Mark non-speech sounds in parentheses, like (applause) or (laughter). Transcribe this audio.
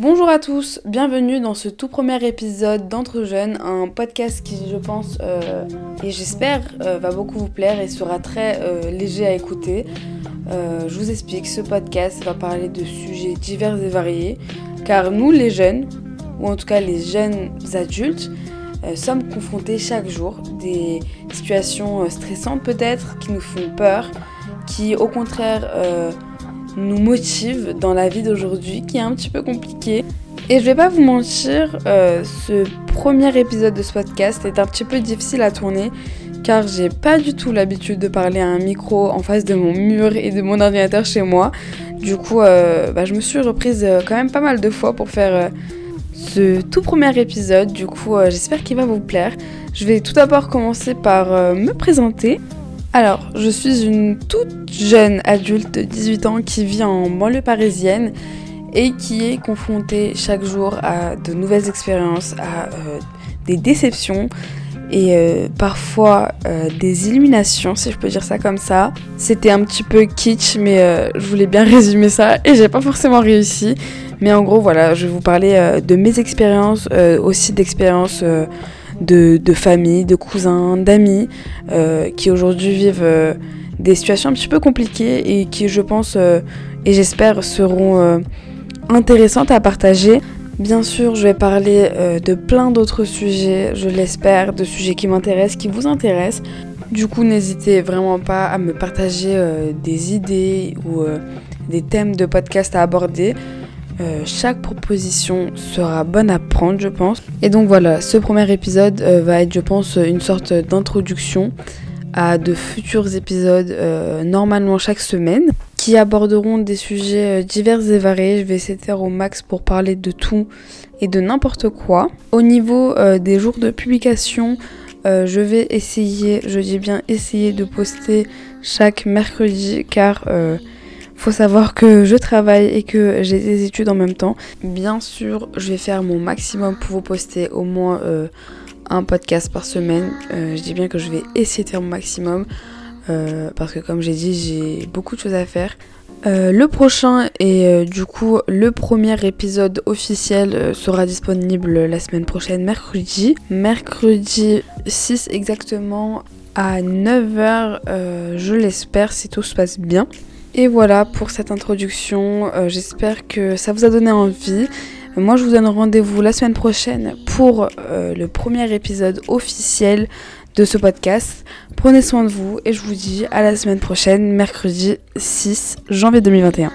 Bonjour à tous, bienvenue dans ce tout premier épisode d'Entre Jeunes, un podcast qui je pense euh, et j'espère euh, va beaucoup vous plaire et sera très euh, léger à écouter. je vous explique, ce podcast va parler de sujets divers et variés car nous les jeunes, ou en tout cas les jeunes adultes, sommes confrontés chaque jour des situations stressantes peut-être, qui nous font peur, qui au contraire nous motive dans la vie d'aujourd'hui qui est un petit peu compliquée. Et je vais pas vous mentir, euh, ce premier épisode de ce podcast est un petit peu difficile à tourner car j'ai pas du tout l'habitude de parler à un micro en face de mon mur et de mon ordinateur chez moi. Du coup, euh, bah, je me suis reprise euh, quand même pas mal de fois pour faire ce tout premier épisode. Du coup, j'espère qu'il va vous plaire. Je vais tout d'abord commencer par me présenter. Alors, je suis une toute jeune adulte de 18 ans qui vit en banlieue parisienne et qui est confrontée chaque jour à de nouvelles expériences, à euh, des déceptions et euh, parfois euh, des illuminations, si je peux dire ça comme ça. C'était un petit peu kitsch, mais je voulais bien (laughs) résumer ça et j'ai pas forcément réussi. Mais en gros, voilà, je vais vous parler de mes expériences, aussi d'expériences de, famille, de cousins, d'amis euh, qui aujourd'hui vivent euh, des situations un petit peu compliquées et qui, je pense euh, et j'espère, seront intéressantes à partager. Bien sûr, je vais parler de plein d'autres sujets, je l'espère, de sujets qui m'intéressent, qui vous intéressent. Du coup, n'hésitez vraiment pas à me partager des idées ou des thèmes de podcast à aborder. Euh, chaque proposition sera bonne à prendre, je pense. Et donc voilà, ce premier épisode euh, va être, je pense, une sorte d'introduction à de futurs épisodes, euh, normalement chaque semaine, qui aborderont des sujets divers et variés. Je vais essayer de faire au max pour parler de tout et de n'importe quoi. Au niveau des jours de publication, je vais essayer, je dis bien essayer de poster chaque mercredi car faut savoir que je travaille et que j'ai des études en même temps. Bien sûr, je vais faire mon maximum pour vous poster au moins euh, un podcast par semaine. Euh, je dis bien que je vais essayer de faire mon maximum euh, parce que comme j'ai dit, j'ai beaucoup de choses à faire. le prochain et du coup le premier épisode officiel sera disponible la semaine prochaine, mercredi. Mercredi 6 exactement à 9h, je l'espère si tout se passe bien. Et voilà pour cette introduction. Euh, j'espère que ça vous a donné envie. Moi, je vous donne rendez-vous la semaine prochaine pour euh, le premier épisode officiel de ce podcast. Prenez soin de vous et je vous dis à la semaine prochaine, mercredi 6 janvier 2021.